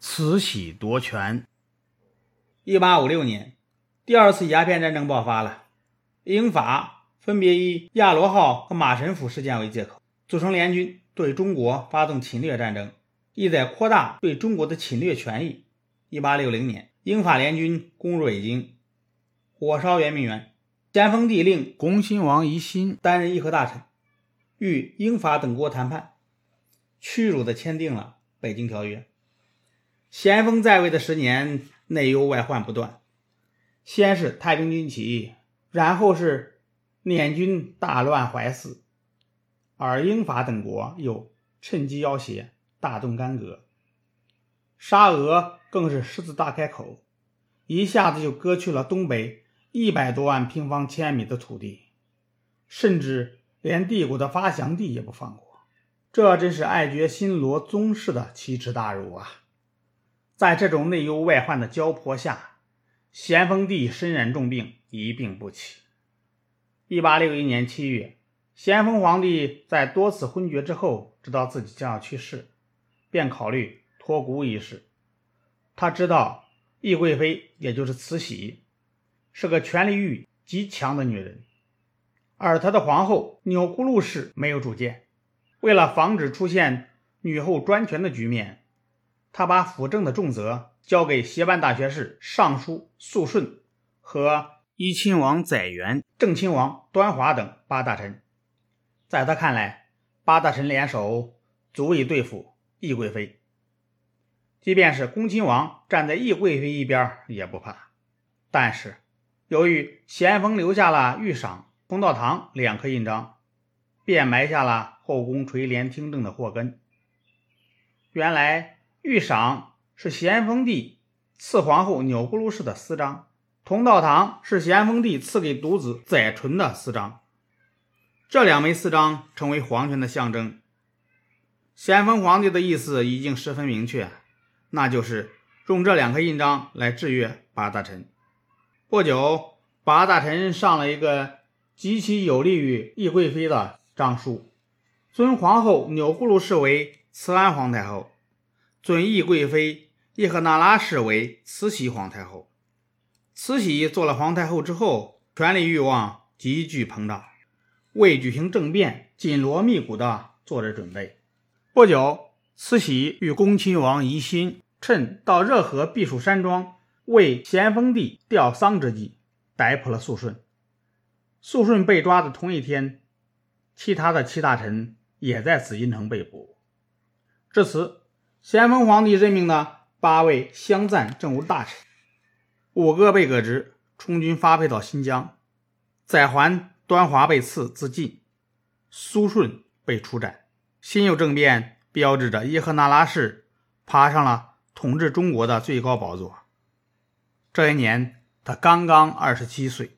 慈禧夺权。一八五六年，第二次鸦片战争爆发了。英法分别以亚罗号和马神甫事件为借口，组成联军对中国发动侵略战争，意在扩大对中国的侵略权益。一八六零年，英法联军攻入北京，火烧圆明园。咸丰帝令恭亲王奕欣担任议和大臣，与英法等国谈判，屈辱地签订了《北京条约》。咸丰在位的十年，内忧外患不断。先是太平军起义，然后是捻军大乱淮泗，而英法等国又趁机要挟，大动干戈。沙俄更是狮子大开口，一下子就割去了东北一百多万平方千米的土地，甚至连帝国的发祥地也不放过。这真是爱绝新罗宗室的奇耻大辱啊！在这种内忧外患的交迫下，咸丰帝身染重病，一病不起。一八六一年七月，咸丰皇帝在多次昏厥之后，知道自己将要去世，便考虑托孤一事。他知道懿贵妃，也就是慈禧，是个权力欲极强的女人，而他的皇后钮祜禄氏没有主见。为了防止出现女后专权的局面，他把辅政的重责交给协办大学士尚书肃顺和怡亲王载垣、正亲王端华等八大臣。在他看来，八大臣联手足以对付懿贵妃，即便是恭亲王站在懿贵妃一边也不怕。但是，由于咸丰留下了御赏、公道堂两颗印章，便埋下了后宫垂帘听政的祸根。原来。御赏是咸丰帝赐皇后钮祜禄氏的私章，同道堂是咸丰帝赐给独子载淳的私章。这两枚私章成为皇权的象征。咸丰皇帝的意思已经十分明确，那就是用这两颗印章来制约八大臣。不久，八大臣上了一个极其有利于懿贵妃的章书，尊皇后钮祜禄氏为慈安皇太后。尊懿贵妃叶赫那拉氏为慈禧皇太后。慈禧做了皇太后之后，权力欲望急剧膨胀，为举行政变紧锣密鼓地做着准备。不久，慈禧与恭亲王奕欣趁到热河避暑山庄为咸丰帝吊丧之际，逮捕了肃顺。肃顺被抓的同一天，其他的七大臣也在紫禁城被捕。至此。咸丰皇帝任命的八位镶赞政务大臣，五个被革职，充军发配到新疆；载桓端华被赐自尽，苏顺被处斩。辛酉政变标志着叶赫那拉氏爬上了统治中国的最高宝座。这一年，他刚刚二十七岁。